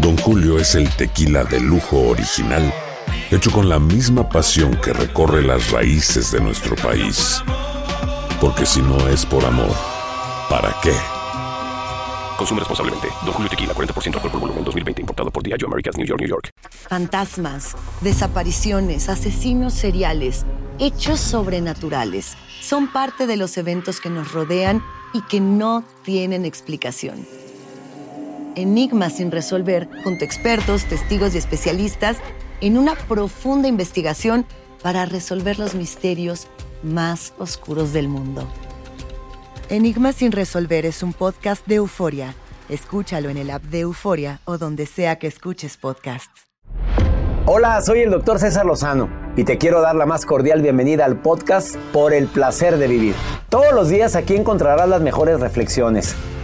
Don Julio es el tequila de lujo original, hecho con la misma pasión que recorre las raíces de nuestro país. Porque si no es por amor, ¿para qué? Consume responsablemente. Don Julio Tequila, 40% alcohol por volumen, 2020. Importado por Diageo Americas, New York, New York. Fantasmas, desapariciones, asesinos seriales, hechos sobrenaturales son parte de los eventos que nos rodean y que no tienen explicación. Enigmas sin resolver, junto a expertos, testigos y especialistas, en una profunda investigación para resolver los misterios más oscuros del mundo. Enigmas sin resolver es un podcast de euforia. Escúchalo en el app de Euforia o donde sea que escuches podcasts. Hola, soy el doctor César Lozano y te quiero dar la más cordial bienvenida al podcast Por el placer de vivir. Todos los días aquí encontrarás las mejores reflexiones,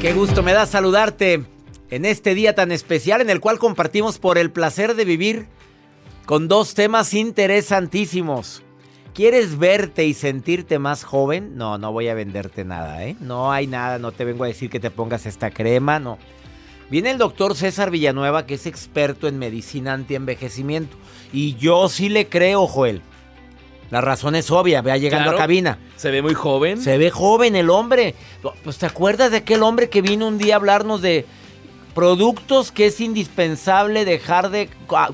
Qué gusto me da saludarte en este día tan especial en el cual compartimos por el placer de vivir con dos temas interesantísimos. ¿Quieres verte y sentirte más joven? No, no voy a venderte nada, ¿eh? No hay nada, no te vengo a decir que te pongas esta crema, no. Viene el doctor César Villanueva, que es experto en medicina antienvejecimiento. Y yo sí le creo, Joel. La razón es obvia, vea llegando Claro. a cabina. Se ve muy joven. Se ve joven el hombre. Pues te acuerdas de aquel hombre que vino un día a hablarnos de productos que es indispensable dejar de ah,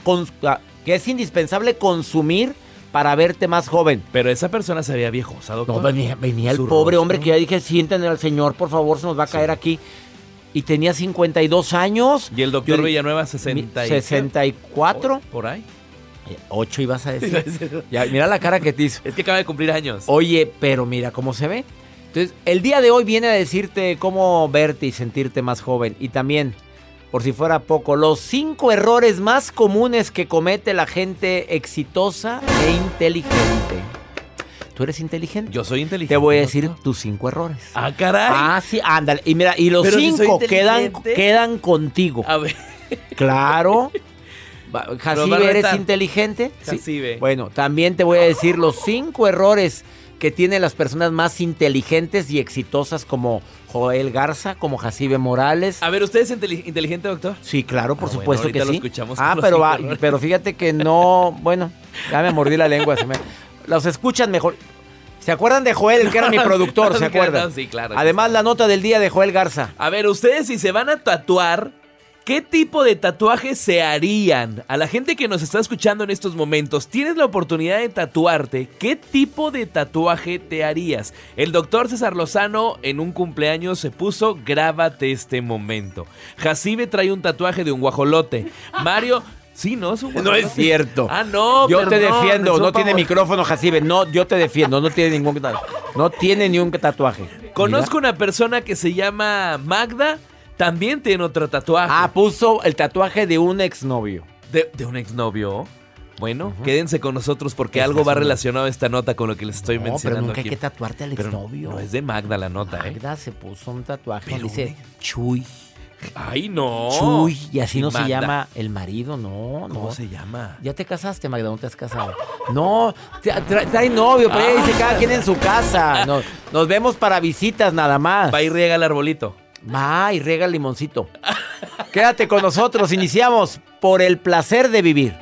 que es indispensable consumir para verte más joven. Pero esa persona se veía doctor. No, venía, venía el pobre rostro. hombre que ya dije, siéntenle al señor, por favor, se nos va a caer aquí. Y tenía 52 años. Y el doctor Villanueva 60 y- 64. Por ahí. 8 ibas a decir. Ya, mira la cara que te hizo. Es que acaba de cumplir años. Oye, pero mira cómo se ve. Entonces, el día de hoy viene a decirte cómo verte y sentirte más joven. Y también, por si fuera poco, los cinco errores más comunes que comete la gente exitosa e inteligente. ¿Tú eres inteligente? Yo soy inteligente. Te voy a decir tus cinco errores. Ah, caray. Ah, sí, ándale. Y mira, y los Pero si soy cinco quedan, quedan contigo. A ver. Claro. Jacibe, ¿eres inteligente? Sí. Jacibe. Bueno, también te voy a decir los cinco errores que tienen las personas más inteligentes y exitosas como Joel Garza, como Jacibe Morales. A ver, ¿usted es inteli- inteligente, doctor? Sí, claro, por Ah, bueno, supuesto ahorita que lo sí. escuchamos ah, pero, va- pero fíjate que no, bueno, ya me mordí la lengua. se me- los escuchan mejor. ¿Se acuerdan de Joel, el que era mi productor? ¿Se acuerdan? sí, claro Además, la nota del día de Joel Garza. A ver, ustedes si se van a tatuar, ¿qué tipo de tatuaje se harían? A la gente que nos está escuchando en estos momentos, tienes la oportunidad de tatuarte, ¿qué tipo de tatuaje te harías? El doctor César Lozano en un cumpleaños se puso, grábate este momento. Jacibe trae un tatuaje de un guajolote. Mario... Sí, no, es un No es cierto. Ah, no, Yo te defiendo, no tiene micrófono, Jacibe. No, yo te defiendo, no tiene ningún tatuaje. No tiene ni un tatuaje. Conozco una persona que se llama Magda, también tiene otro tatuaje. Ah, puso el tatuaje de un exnovio. ¿De, de un exnovio? Bueno, quédense con nosotros porque algo va relacionado a esta nota con lo que les estoy No, pero nunca hay que tatuarte al exnovio. no es de Magda la nota, ¿eh? Magda se puso un tatuaje. Pero dice Chuy. Ay, no. Chuy, y así no se llama el marido, no, no. ¿Cómo se llama? ¿Ya te casaste, Magda? ¿No te has casado? No, tra- tra- trae novio, pero ella dice cada quien en su casa. No, nos vemos para visitas nada más. Va y riega el arbolito. Va y riega el limoncito. Quédate con nosotros, iniciamos por el placer de vivir.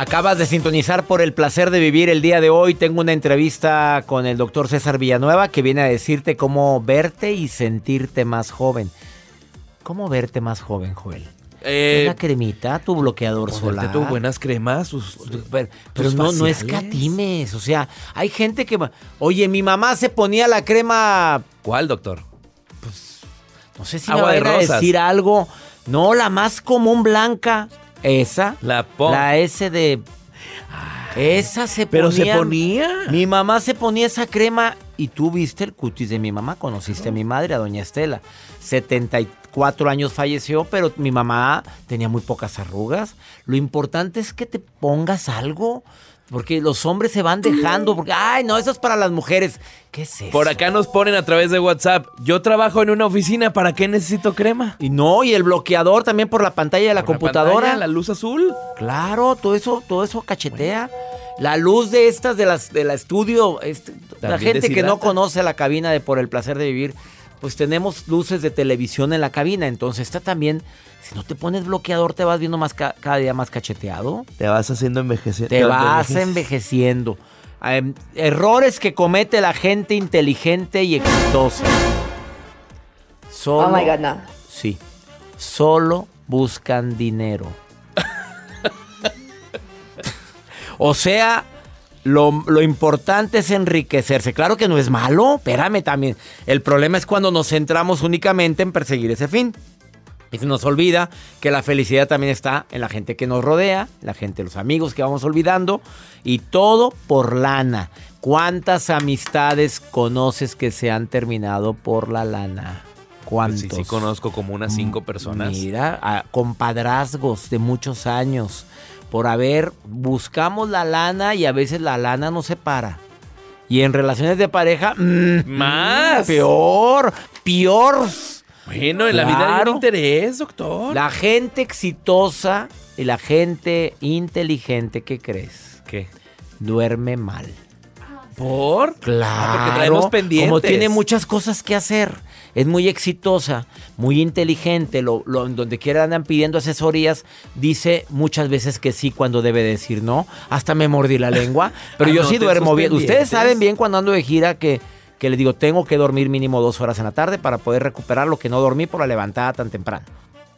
Acabas de sintonizar por el placer de vivir el día de hoy. Tengo una entrevista con el doctor César Villanueva que viene a decirte cómo verte y sentirte más joven. ¿Cómo verte más joven, Joel? Eh, Una cremita, tu bloqueador Ponerte solar. tus buenas cremas, sus, Pero, pero tus no, no escatimes. O sea, hay gente que. va- Oye, mi mamá se ponía la crema. ¿Cuál, doctor? No sé si Agua me de van a rosas. decir algo. No, la más común blanca. Esa. La. La S de. Esa se ponía. Pero se ponía. Mi mamá se ponía esa crema y tú viste el cutis de mi mamá, conociste a mi madre, a doña Estela. 74 años falleció, pero mi mamá tenía muy pocas arrugas. Lo importante es que te pongas algo, porque los hombres se van dejando, porque, ay, no, eso es para las mujeres. ¿Qué es eso? Por acá nos ponen a través de WhatsApp. Yo trabajo en una oficina, ¿para qué necesito crema? Y no, y el bloqueador también por la pantalla de la Por computadora. pantalla, la luz azul. Claro, todo eso, todo eso cachetea. La luz de estas de las de la estudio, este, la gente que no conoce la cabina de por el placer de vivir, pues tenemos luces de televisión en la cabina, entonces está también si no te pones bloqueador te vas viendo más ca- cada día más cacheteado, Te vas haciendo envejecer. te vas envejeciendo. Em, errores que comete la gente inteligente y exitosa. Solo, Oh my God, no. Sí. Solo buscan dinero. o sea, lo, lo importante es enriquecerse. Claro que no es malo, espérame también. El problema es cuando nos centramos únicamente en perseguir ese fin. Y se nos olvida que la felicidad también está en la gente que nos rodea, la gente, los amigos que vamos olvidando, y todo por lana. ¿Cuántas amistades conoces que se han terminado por la lana? ¿Cuántos? Pues Sí, sí, conozco como unas cinco personas. Mira, a- compadrazgos de muchos años. Por haber, buscamos la lana y a veces la lana nos separa. Y en relaciones de pareja, mm, Más. mm, peor, peor. Bueno, en la vida hay Claro. un interés, doctor. La gente exitosa y la gente inteligente, ¿qué crees? ¿Qué? Duerme mal. ¿Por? Claro. Ah, porque. Como tiene muchas cosas que hacer. Es muy exitosa, muy inteligente. Lo, lo- donde quiera andan pidiendo asesorías. Dice muchas veces que sí cuando debe decir no. Hasta me mordí la lengua. Pero yo sí duermo bien. Ustedes saben bien cuando ando de gira que, que les digo, tengo que dormir mínimo dos horas en la tarde para poder recuperar lo que no dormí por la levantada tan temprano.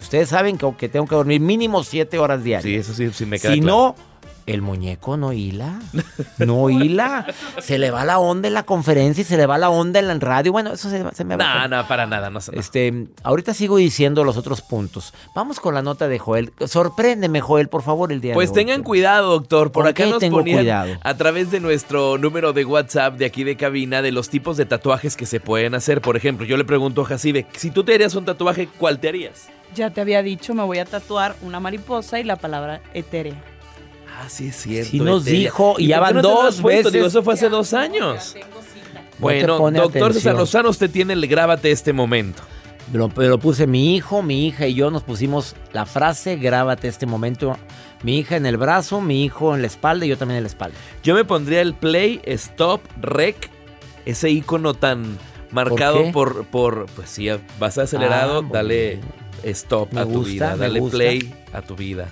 Ustedes saben que, que tengo que dormir mínimo siete horas diarias. Sí, eso sí, sí me queda Si claro. no, el muñeco no hila. No hila. Se le va la onda en la conferencia y se le va la onda en la radio. Bueno, eso se, se me va. No, no, para nada. No, no. Este, ahorita sigo diciendo los otros puntos. Vamos con la nota de Joel. Sorpréndeme, Joel, por favor, el día Pues de hoy. tengan cuidado, doctor. Por ¿Con acá qué nos tengo ponían cuidado? a través de nuestro número de WhatsApp de aquí de cabina de los tipos de tatuajes que se pueden hacer. Por ejemplo, yo le pregunto a Jacibe, si tú te harías un tatuaje, ¿cuál te harías? Ya te había dicho, me voy a tatuar una mariposa y la palabra etérea. Ah, sí es cierto. Sí nos Etelia. dijo, y ya van no dos veces. Digo, eso fue hace dos años. Bueno, doctor César. Lozano, usted tiene el grábate este momento. Lo, lo puse mi hijo, mi hija y yo nos pusimos la frase, grábate este momento. Mi hija en el brazo, mi hijo en la espalda y yo también en la espalda. Yo me pondría el play, stop, rec, ese icono tan marcado por, por, pues sí, vas acelerado, Ah, dale stop Me a tu gusta, vida, dale play a tu vida.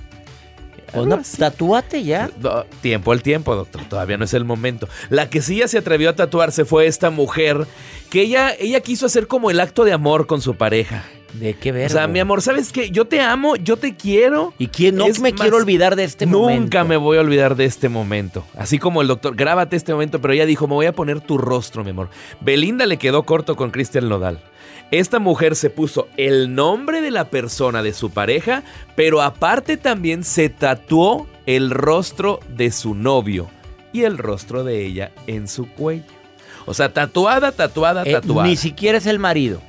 Pues no, tatúate ya. No, tiempo al tiempo, doctor. Todavía no es el momento. La que sí ya se atrevió a tatuarse fue esta mujer que ella, ella quiso hacer como el acto de amor con su pareja. ¿De qué ver? O sea, mi amor, ¿sabes qué? Yo te amo, yo te quiero. ¿Y quién no Es me más, quiero olvidar de este Nunca momento? me voy a olvidar de este momento. Así como el doctor, grábate este momento, pero ella dijo, me voy a poner tu rostro, mi amor. Belinda le quedó corto con Cristian Nodal. Esta mujer se puso el nombre de la persona de su pareja, pero aparte también se tatuó el rostro de su novio y el rostro de ella en su cuello. O sea, tatuada, tatuada, Eh, tatuada. ni siquiera es el marido.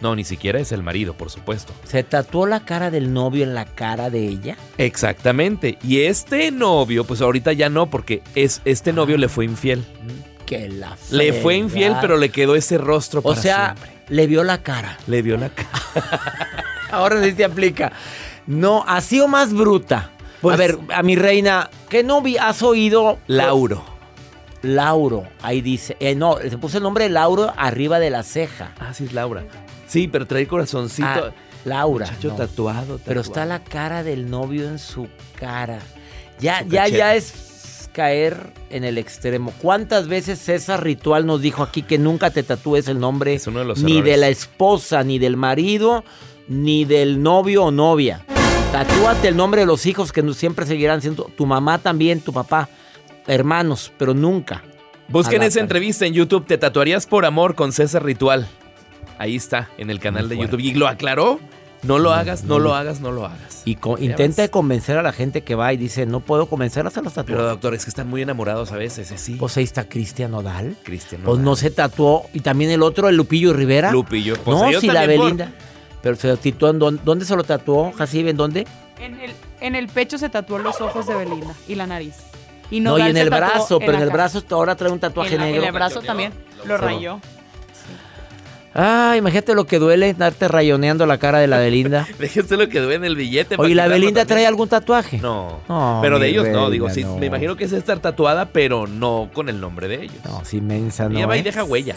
No, ni siquiera es el marido, por supuesto. ¿Se tatuó la cara del novio en la cara de ella? Exactamente. Y este novio, pues ahorita ya no, porque es, este novio le fue infiel. Que la Le fue fregada. infiel, pero le quedó ese rostro O para sea, siempre. Le vio la cara. Le vio la cara. Ahora sí se aplica. No, así o más bruta. Pues- a ver, a mi reina, ¿qué no has oído? Lauro. Lauro, ahí dice. Eh, no, se puso el nombre de Lauro arriba de la ceja. Ah, sí, es Laura. Sí, pero trae corazoncito. Ah, Laura. Muchacho no. tatuado, tatuado. Pero está la cara del novio en su cara. Ya, Su ya, ya es caer en el extremo. ¿Cuántas veces César Ritual nos dijo aquí que nunca te tatúes el nombre Es uno de los ni errores. de la esposa, ni del marido, ni del novio o novia? Tatúate el nombre de los hijos que siempre seguirán siendo tu mamá también, tu papá, hermanos, pero nunca. Busquen esa entrevista en YouTube. Te tatuarías por amor con César Ritual. Ahí está, en el canal de YouTube. Y lo aclaró. No lo hagas, no lo hagas, no lo hagas. Y co- intenta convencer a la gente que va y dice, no puedo convencerlas a los Pero tatuajes. doctor, es que están muy enamorados a veces, ¿eh? sí. Pues ahí está Cristian Nodal. Cristian. Pues no se tatuó. Y también el otro, el Lupillo Rivera. Lupillo. Pues no, si la por- Belinda. Pero se lo tatuó en dónde, ¿dónde se lo tatuó, Jacibe? ¿En dónde? En el, en el pecho se tatuó los ojos de Belinda y la nariz. Y No, y Nodal en el brazo, pero en el brazo ahora trae un tatuaje En, la- en negro. el brazo también lo rayó. Ah, imagínate lo que duele darte rayoneando la cara de la Belinda. Déjese lo que duele en el billete. Oye, ¿la Belinda también. trae algún tatuaje? No. No, pero de ellos no, digo, sí, no. me imagino que es estar tatuada, pero no con el nombre de ellos. No, sí, mensa, no. Ella va y es. deja huella.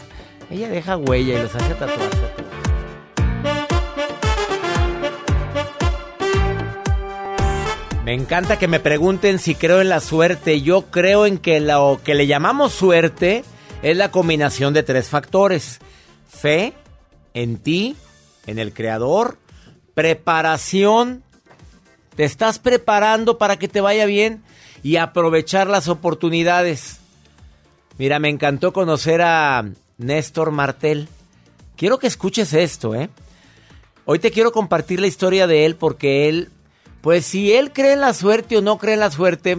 Ella deja huella y los hace tatuarse. Me encanta que me pregunten si creo en la suerte. Yo creo en que lo que le llamamos suerte es la combinación de tres factores. Fe en ti, en el creador, preparación. Te estás preparando para que te vaya bien y aprovechar las oportunidades. Mira, me encantó conocer a Néstor Martel. Quiero que escuches esto, ¿eh? Hoy te quiero compartir la historia de él porque él, pues si él cree en la suerte o no cree en la suerte,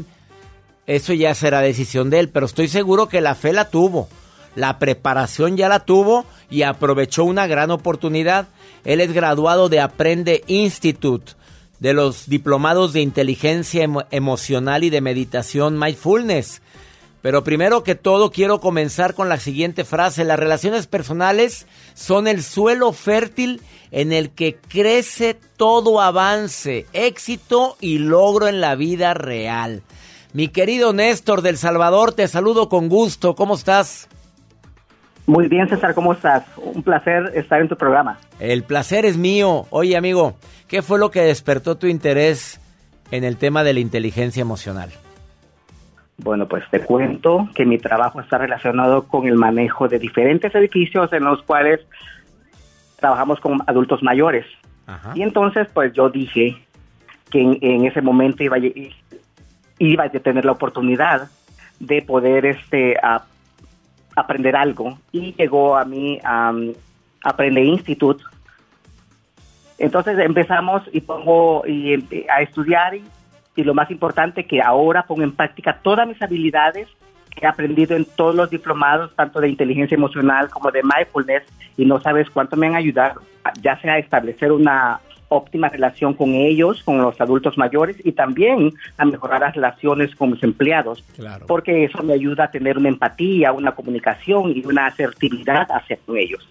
eso ya será decisión de él, pero estoy seguro que la fe la tuvo, la preparación ya la tuvo y aprovechó una gran oportunidad. Él es graduado de Aprende Institute, de los diplomados de inteligencia emo- emocional y de meditación mindfulness. Pero primero que todo quiero comenzar con la siguiente frase. Las relaciones personales son el suelo fértil en el que crece todo avance, éxito y logro en la vida real. Mi querido Néstor del Salvador, te saludo con gusto. ¿Cómo estás? Muy bien, César, ¿cómo estás? Un placer estar en tu programa. El placer es mío. Oye, amigo, ¿qué fue lo que despertó tu interés en el tema de la inteligencia emocional? Bueno, pues te cuento que mi trabajo está relacionado con el manejo de diferentes edificios en los cuales trabajamos con adultos mayores. Y entonces, pues yo dije que en, en ese momento iba, iba a tener la oportunidad de poder este, a- aprender algo. Y llegó a mí a Aprende Institute. Entonces empezamos y pongo y, a estudiar y, y lo más importante que ahora pongo en práctica todas mis habilidades que he aprendido en todos los diplomados, tanto de inteligencia emocional como de mindfulness, y no sabes cuánto me han ayudado, ya sea a establecer una óptima relación con ellos, con los adultos mayores, y también a mejorar las relaciones con mis empleados, Claro. porque eso me ayuda a tener una empatía, una comunicación y una asertividad hacia con ellos.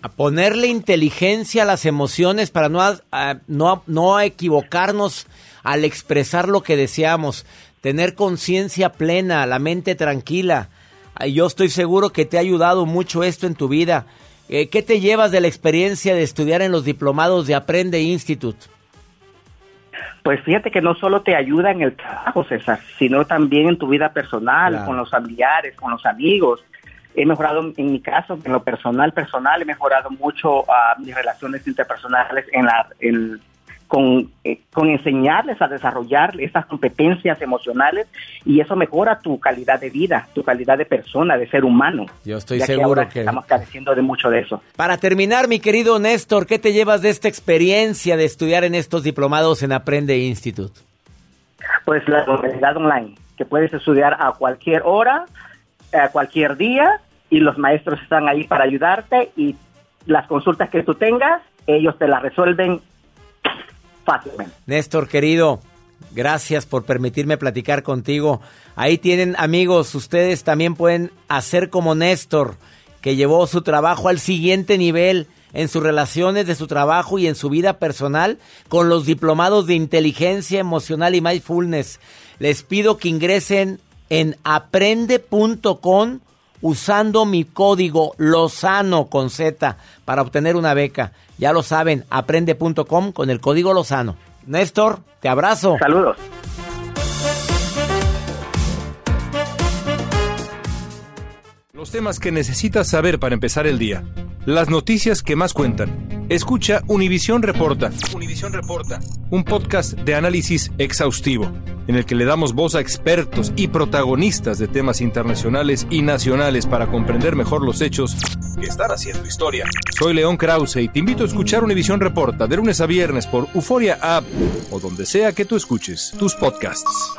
a ponerle inteligencia a las emociones para no, a- no, no equivocarnos al expresar lo que deseamos, tener conciencia plena, la mente tranquila. Yo estoy seguro que te ha ayudado mucho esto en tu vida. Eh, ¿Qué te llevas de la experiencia de estudiar en los diplomados de Aprende Institute? Pues fíjate que no solo te ayuda en el trabajo, César, sino también en tu vida personal, Claro. con los familiares, con los amigos. He mejorado, en mi caso, en lo personal, personal, he mejorado mucho ah, mis relaciones interpersonales en la, en- con, eh, con enseñarles a desarrollar estas competencias emocionales y eso mejora tu calidad de vida, tu calidad de persona, de ser humano. Yo estoy Ya seguro que- estamos careciendo de mucho de eso. Para terminar, mi querido Néstor, ¿qué te llevas de esta experiencia de estudiar en estos diplomados en Aprende Institute? Pues la modalidad online, que puedes estudiar a cualquier hora, a cualquier día, y los maestros están ahí para ayudarte y las consultas que tú tengas, ellos te las resuelven Néstor, querido, gracias por permitirme platicar contigo. Ahí tienen amigos, ustedes también pueden hacer como Néstor, que llevó su trabajo al siguiente nivel en sus relaciones de su trabajo y en su vida personal con los diplomados de inteligencia emocional y mindfulness. Les pido que ingresen en aprende.com usando mi código Lozano con Z para obtener una beca. Ya lo saben, aprende.com con el código Lozano. Néstor, te abrazo. Saludos. Los temas que necesitas saber para empezar el día. Las noticias que más cuentan. Escucha Univisión Reporta. Univisión Reporta. Un podcast de análisis exhaustivo, en el que le damos voz a expertos y protagonistas de temas internacionales y nacionales para comprender mejor los hechos que están haciendo historia. Soy León Krause y te invito a escuchar Univisión Reporta de lunes a viernes por Euforia App o donde sea que tú escuches tus podcasts.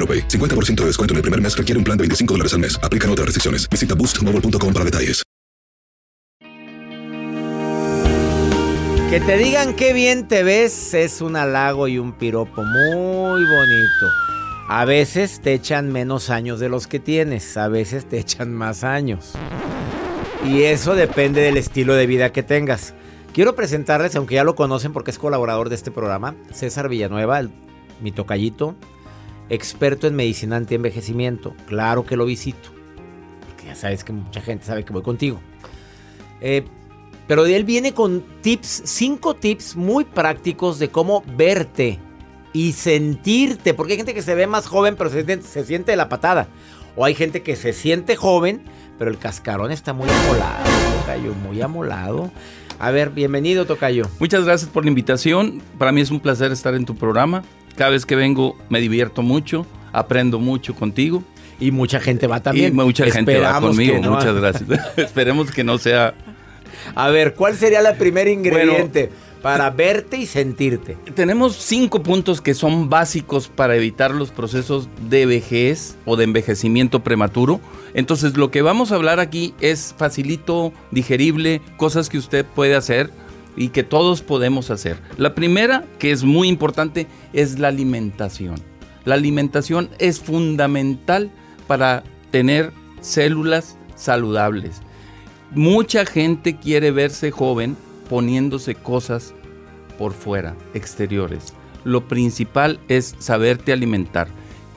AroPay. 50% de descuento en el primer mes requiere un plan de 25 dólares al mes. Aplican otras restricciones. Visita boostmobile.com para detalles. Que te digan qué bien te ves es un halago y un piropo muy bonito. A veces te echan menos años de los que tienes, a veces te echan más años. Y eso depende del estilo de vida que tengas. Quiero presentarles, aunque ya lo conocen porque es colaborador de este programa, César Villanueva, el- mi tocallito, experto en medicina anti-envejecimiento. Claro que lo visito. Porque ya sabes que mucha gente sabe que voy contigo. Eh, pero él viene con tips, cinco tips muy prácticos de cómo verte y sentirte. Porque hay gente que se ve más joven, pero se, siente- se siente la patada. O hay gente que se siente joven, pero el cascarón está muy amolado, Tocayo, muy amolado. A ver, bienvenido, Tocayo. Muchas gracias por la invitación. Para mí es un placer estar en tu programa. Cada vez que vengo me divierto mucho, aprendo mucho contigo. Y mucha gente va también. Y mucha gente va conmigo. no. Muchas gracias. Esperemos que no sea. A ver, ¿cuál sería la primer ingrediente Para verte y sentirte. Tenemos cinco puntos que son básicos para evitar los procesos de vejez o de envejecimiento prematuro. Entonces lo que vamos a hablar aquí es facilito, digerible, cosas que usted puede hacer y que todos podemos hacer. La primera, que es muy importante, es la alimentación. La alimentación es fundamental para tener células saludables. Mucha gente quiere verse joven poniéndose cosas por fuera, exteriores. Lo principal es saberte alimentar.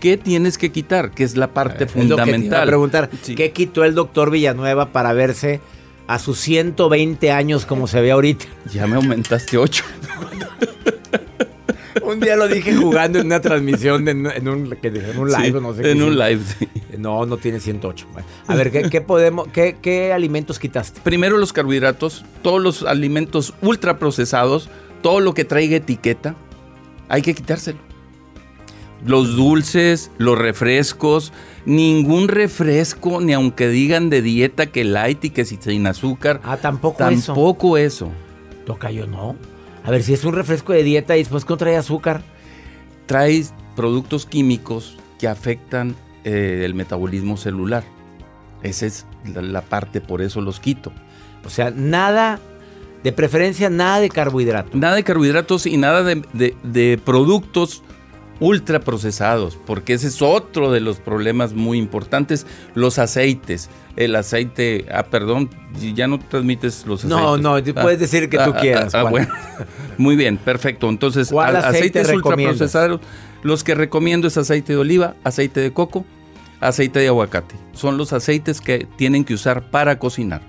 ¿Qué tienes que quitar? Que es la parte Es lo que te iba a fundamental. preguntar, ¿qué quitó el doctor Villanueva para verse a sus 120 años como se ve ahorita? Ya me aumentaste 8. un día lo dije jugando en una transmisión, en, en un, en live, Sí, no sé qué en un live, sí. No, no tiene 108. Bueno, A ver, ¿qué, qué podemos, qué, qué alimentos quitaste? Primero los carbohidratos, todos los alimentos ultraprocesados, todo lo que traiga etiqueta, hay que quitárselo. Los dulces, los refrescos, ningún refresco, ni aunque digan de dieta que light y que si sin azúcar. Ah, tampoco eso. Tampoco eso. Toca yo, no. A ver, si es un refresco de dieta y después que trae azúcar. Trae productos químicos que afectan eh, el metabolismo celular. Esa es la, la parte, por eso los quito. O sea, nada, de preferencia nada de carbohidratos. Nada de carbohidratos y nada de, de- de productos ultraprocesados, porque ese es otro de los problemas muy importantes. Los aceites. El aceite, ah, perdón, ya no transmites los aceites. No, no, puedes decir que tú quieras, ah, Juan. bueno. Muy bien, perfecto. Entonces, ¿Cuál aceite aceites ultraprocesados, los que recomiendo es aceite de oliva, aceite de coco, aceite de aguacate. Son los aceites que tienen que usar para cocinar.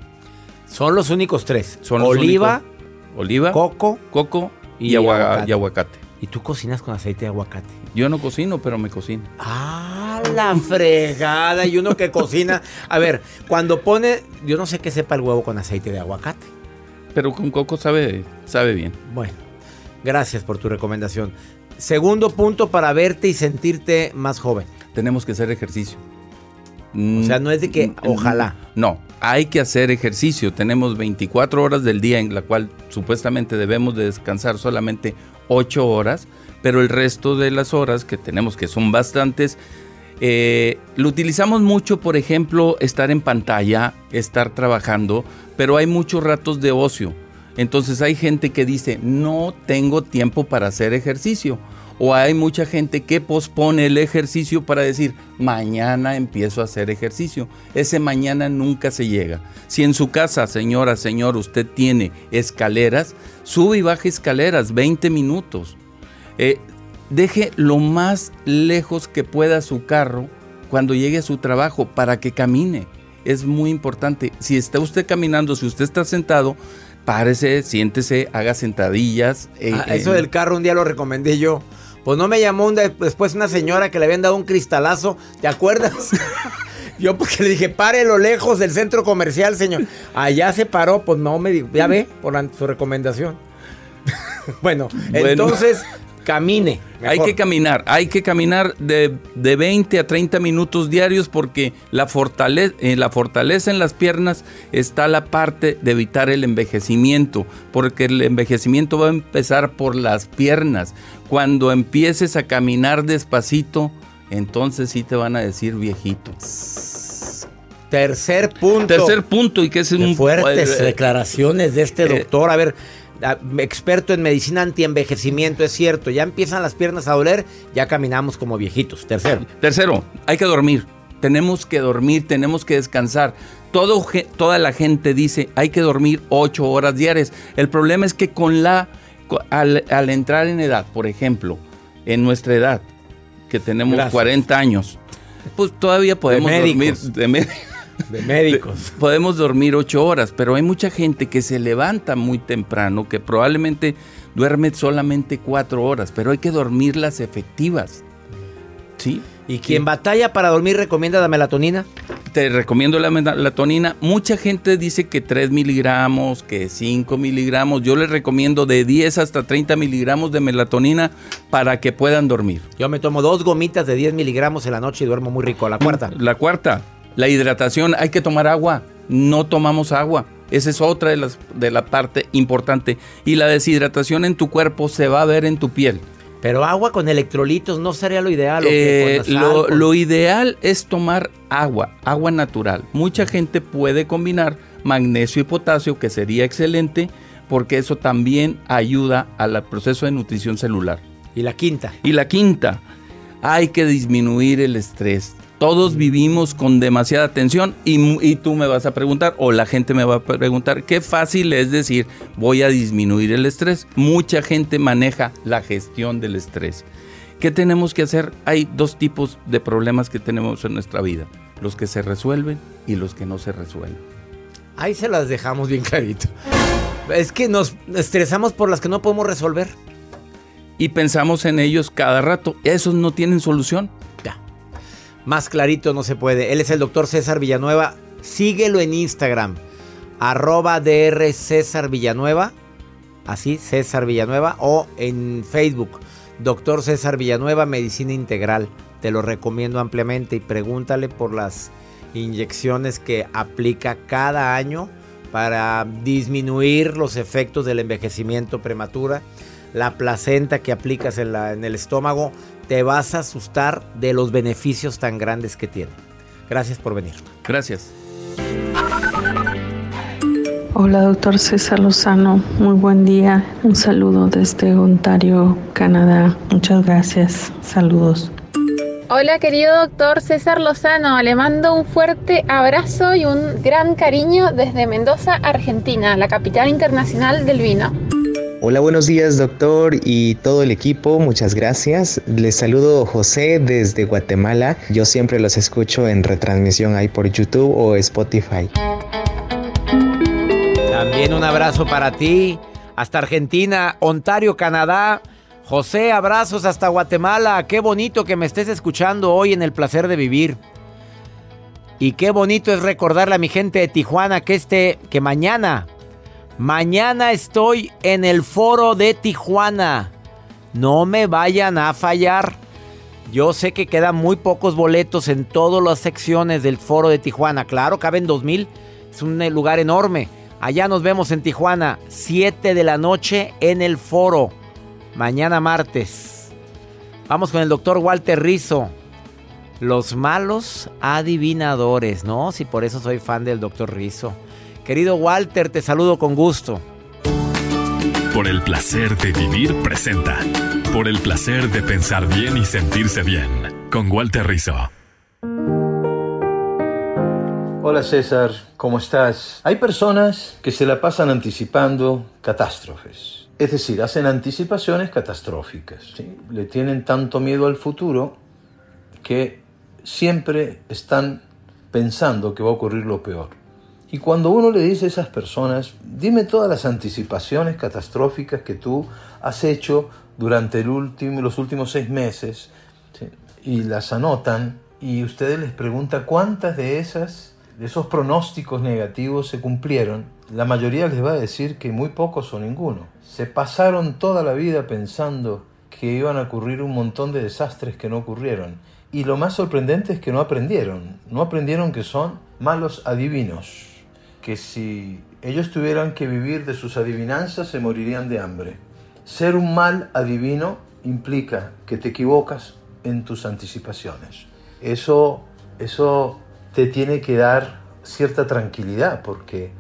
Son los únicos tres. Son Oliva, únicos. oliva, coco coco y, y agua- aguacate. y aguacate. Y tú cocinas con aceite de aguacate. Yo no cocino, pero me cocino. Ah, la fregada. Y uno que cocina. A ver, cuando pone. Yo no sé qué sepa el huevo con aceite de aguacate. Pero con coco sabe, sabe bien. Bueno, gracias por tu recomendación. Segundo punto para verte y sentirte más joven. Tenemos que hacer ejercicio. O sea, no es de que ojalá. No, hay que hacer ejercicio. Tenemos 24 horas del día en la cual supuestamente debemos de descansar solamente 8 horas, pero el resto de las horas que tenemos, que son bastantes, eh, lo utilizamos mucho, por ejemplo, estar en pantalla, estar trabajando, pero hay muchos ratos de ocio. Entonces hay gente que dice, no tengo tiempo para hacer ejercicio. O hay mucha gente que pospone el ejercicio para decir, mañana empiezo a hacer ejercicio. Ese mañana nunca se llega. Si en su casa, señora, señor, usted tiene escaleras, sube y baje escaleras 20 minutos. Eh, deje lo más lejos que pueda su carro cuando llegue a su trabajo para que camine. Es muy importante. Si está usted caminando, si usted está sentado, párese, siéntese, haga sentadillas. eh, Ah, eh, eso del carro un día lo recomendé yo. Pues no me llamó un de- después una señora que le habían dado un cristalazo, ¿te acuerdas? yo porque le dije, pare lo lejos del centro comercial, señor. Allá se paró, pues no me dijo, ya ve, por la- su recomendación. bueno, Bueno. entonces camine. Hay que caminar, hay que caminar de, de 20 a 30 minutos diarios porque la fortaleza, la fortaleza en las piernas está la parte de evitar el envejecimiento, porque el envejecimiento va a empezar por las piernas. Cuando empieces a caminar despacito, entonces sí te van a decir viejito. Tercer punto. Tercer punto y que es Qué un fuertes eh, declaraciones de este eh, doctor. A ver, experto en medicina antienvejecimiento, es cierto. Ya empiezan las piernas a doler, ya caminamos como viejitos. Tercero. Tercero, hay que dormir. Tenemos que dormir, tenemos que descansar. Todo, toda la gente dice hay que dormir ocho horas diarias. El problema es que con la al, al entrar en edad, por ejemplo, en nuestra edad, que tenemos Gracias. 40 años, pues todavía podemos dormir de De médicos. de- podemos dormir ocho horas, pero hay mucha gente que se levanta muy temprano, que probablemente duerme solamente cuatro horas, pero hay que dormir las efectivas. ¿Sí? ¿Y quien batalla para dormir recomienda la melatonina? Te recomiendo la melatonina. Mucha gente dice que 3 miligramos, que 5 miligramos. Yo les recomiendo de 10 hasta 30 miligramos de melatonina para que puedan dormir. Yo me tomo dos gomitas de 10 miligramos en la noche y duermo muy rico. La cuarta. La cuarta, la hidratación. Hay que tomar agua. No tomamos agua. Esa es otra de, las, de la parte importante. Y la deshidratación en tu cuerpo se va a ver en tu piel. Pero agua con electrolitos no sería lo ideal. ¿o Eh, lo, con- lo ideal es tomar agua, agua natural. Mucha gente puede combinar magnesio y potasio, que sería excelente, porque eso también ayuda al proceso de nutrición celular. Y la quinta. Y la quinta, hay que disminuir el estrés. Todos vivimos con demasiada tensión y, tú me vas a preguntar, o la gente me va a preguntar, qué fácil es decir, voy a disminuir el estrés. Mucha gente maneja la gestión del estrés. ¿Qué tenemos que hacer? Hay dos tipos de problemas que tenemos en nuestra vida, los que se resuelven y los que no se resuelven. Ahí se las dejamos bien clarito. Es que nos estresamos por las que no podemos resolver. Y pensamos en ellos cada rato, esos no tienen solución. Más clarito no se puede. Él es el doctor César Villanueva. Síguelo en Instagram. Arroba César Villanueva. Así, César Villanueva. O en Facebook. Doctor César Villanueva, Medicina Integral. Te lo recomiendo ampliamente y pregúntale por las inyecciones que aplica cada año para disminuir los efectos del envejecimiento prematura. La placenta que aplicas en el estómago, te vas a asustar de los beneficios tan grandes que tiene. Gracias por venir. Gracias. Hola, doctor César Lozano. Muy buen día. Un saludo desde Ontario, Canadá. Muchas gracias. Saludos. Hola querido doctor César Lozano, le mando un fuerte abrazo y un gran cariño desde Mendoza, Argentina, la capital internacional del vino. Hola, buenos días doctor y todo el equipo, muchas gracias. Les saludo José desde Guatemala. Yo siempre los escucho en retransmisión ahí por YouTube o Spotify. También un abrazo para ti. Hasta Argentina, Ontario, Canadá. José, abrazos hasta Guatemala. Qué bonito que me estés escuchando hoy en el placer de vivir. Y qué bonito es recordarle a mi gente de Tijuana que este, que mañana, mañana estoy en el foro de Tijuana. No me vayan a fallar. Yo sé que quedan muy pocos boletos en todas las secciones del foro de Tijuana. Claro, caben 2000. Es un eh, lugar enorme. Allá nos vemos en Tijuana, 7 de la noche en el foro. Mañana martes. Vamos con el doctor Walter Rizzo. Los malos adivinadores, ¿no? Si por eso soy fan del doctor Rizzo. Querido Walter, te saludo con gusto. Por el placer de vivir presenta. Por el placer de pensar bien y sentirse bien. Con Walter Rizzo. Hola César, ¿cómo estás? Hay personas que se la pasan anticipando catástrofes. Es decir, hacen anticipaciones catastróficas. ¿sí? Le tienen tanto miedo al futuro que siempre están pensando que va a ocurrir lo peor. Y cuando uno le dice a esas personas, dime todas las anticipaciones catastróficas que tú has hecho durante los últimos seis meses, y las anotan, y ustedes les pregunta cuántas de esas, de esos pronósticos negativos se cumplieron, la mayoría les va a decir que muy pocos o ninguno. Se pasaron toda la vida pensando que iban a ocurrir un montón de desastres que no ocurrieron. Y lo más sorprendente es que no aprendieron. No aprendieron que son malos adivinos. Que si ellos tuvieran que vivir de sus adivinanzas se morirían de hambre. Ser un mal adivino implica que te equivocas en tus anticipaciones. Eso, eso te tiene que dar cierta tranquilidad porque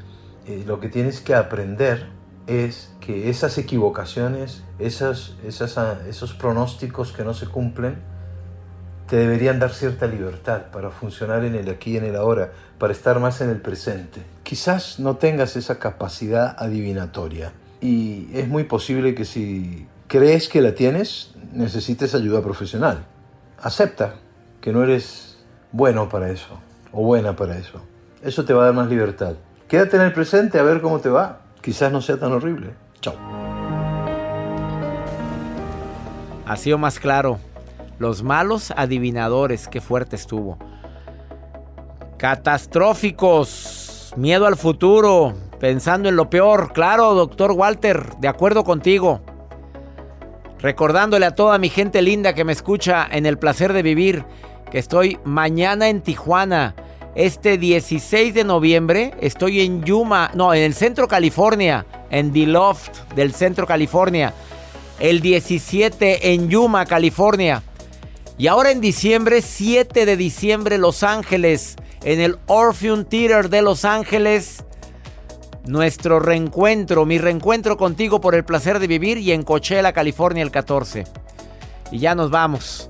eh, lo que tienes que aprender es que esas equivocaciones, esas, ah, esos pronósticos que no se cumplen, te deberían dar cierta libertad para funcionar en el aquí y en el ahora, para estar más en el presente. Quizás no tengas esa capacidad adivinatoria y es muy posible que si crees que la tienes, necesites ayuda profesional. Acepta que no eres bueno para eso o buena para eso. Eso te va a dar más libertad. Quédate en el presente a ver cómo te va. Quizás no sea tan horrible. Chao. Ha sido más claro. Los malos adivinadores, qué fuerte estuvo. Catastróficos, miedo al futuro, pensando en lo peor. Claro, doctor Walter, de acuerdo contigo. Recordándole a toda mi gente linda que me escucha en el placer de vivir, que estoy mañana en Tijuana, Este 16 de noviembre estoy en Yuma, no, en el centro California, en The Loft del centro California. El 17 en Yuma, California. Y ahora en diciembre, 7 de diciembre, Los Ángeles, en el Orpheum Theater de Los Ángeles. Nuestro reencuentro, mi reencuentro contigo por el placer de vivir y en Coachella, California, el 14. Y ya nos vamos.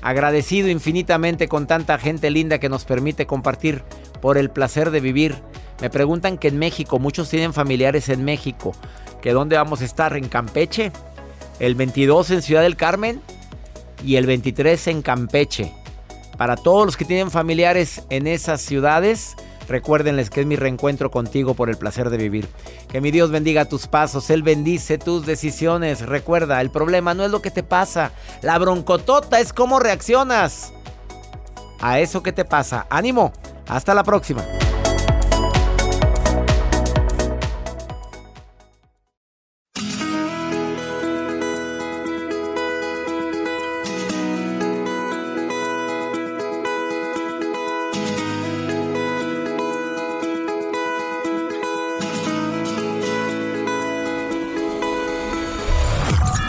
Agradecido infinitamente con tanta gente linda que nos permite compartir por el placer de vivir. Me preguntan que en México, muchos tienen familiares en México, que dónde vamos a estar, en Campeche, el 22 en Ciudad del Carmen y el 23 en Campeche. Para todos los que tienen familiares en esas ciudades, recuérdenles que es mi reencuentro contigo por el placer de vivir. Que mi Dios bendiga tus pasos, Él bendice tus decisiones. Recuerda, el problema no es lo que te pasa, la broncotota es cómo reaccionas a eso que te pasa. Ánimo, hasta la próxima.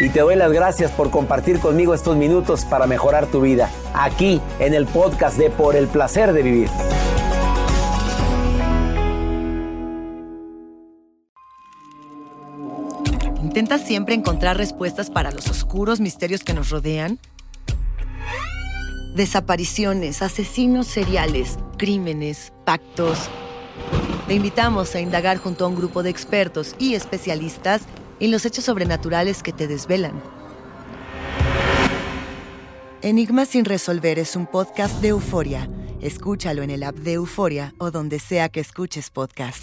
Y te doy las gracias por compartir conmigo estos minutos para mejorar tu vida, aquí en el podcast de Por el Placer de Vivir. ¿Intentas siempre encontrar respuestas para los oscuros misterios que nos rodean? Desapariciones, asesinos seriales, crímenes, pactos. Te invitamos a indagar junto a un grupo de expertos y especialistas en los hechos sobrenaturales que te desvelan. Enigma sin resolver es un podcast de euforia. Escúchalo en el app de Euforia o donde sea que escuches podcast.